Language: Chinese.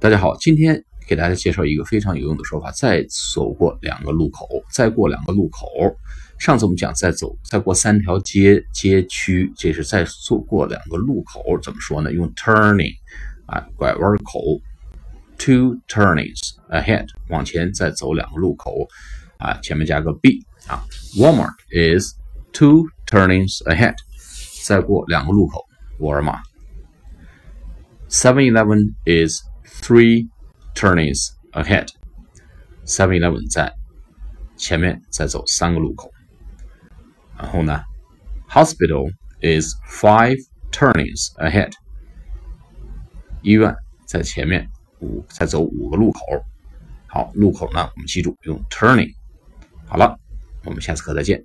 大家好，今天给大家介绍一个非常有用的说法：再走过两个路口，再过两个路口。上次我们讲再走，再过三条街街区，这是再走过两个路口，怎么说呢？用 turning 啊，拐弯口，two turnings ahead，往前再走两个路口啊，前面加个 b，啊。Walmart is two turnings ahead，再过两个路口，沃尔玛。Seven Eleven is Three turnings ahead. Seven Eleven 在前面再走三个路口。然后呢，Hospital is five turnings ahead. 医院在前面五再走五个路口。好，路口呢，我们记住用 turning。好了，我们下次课再见。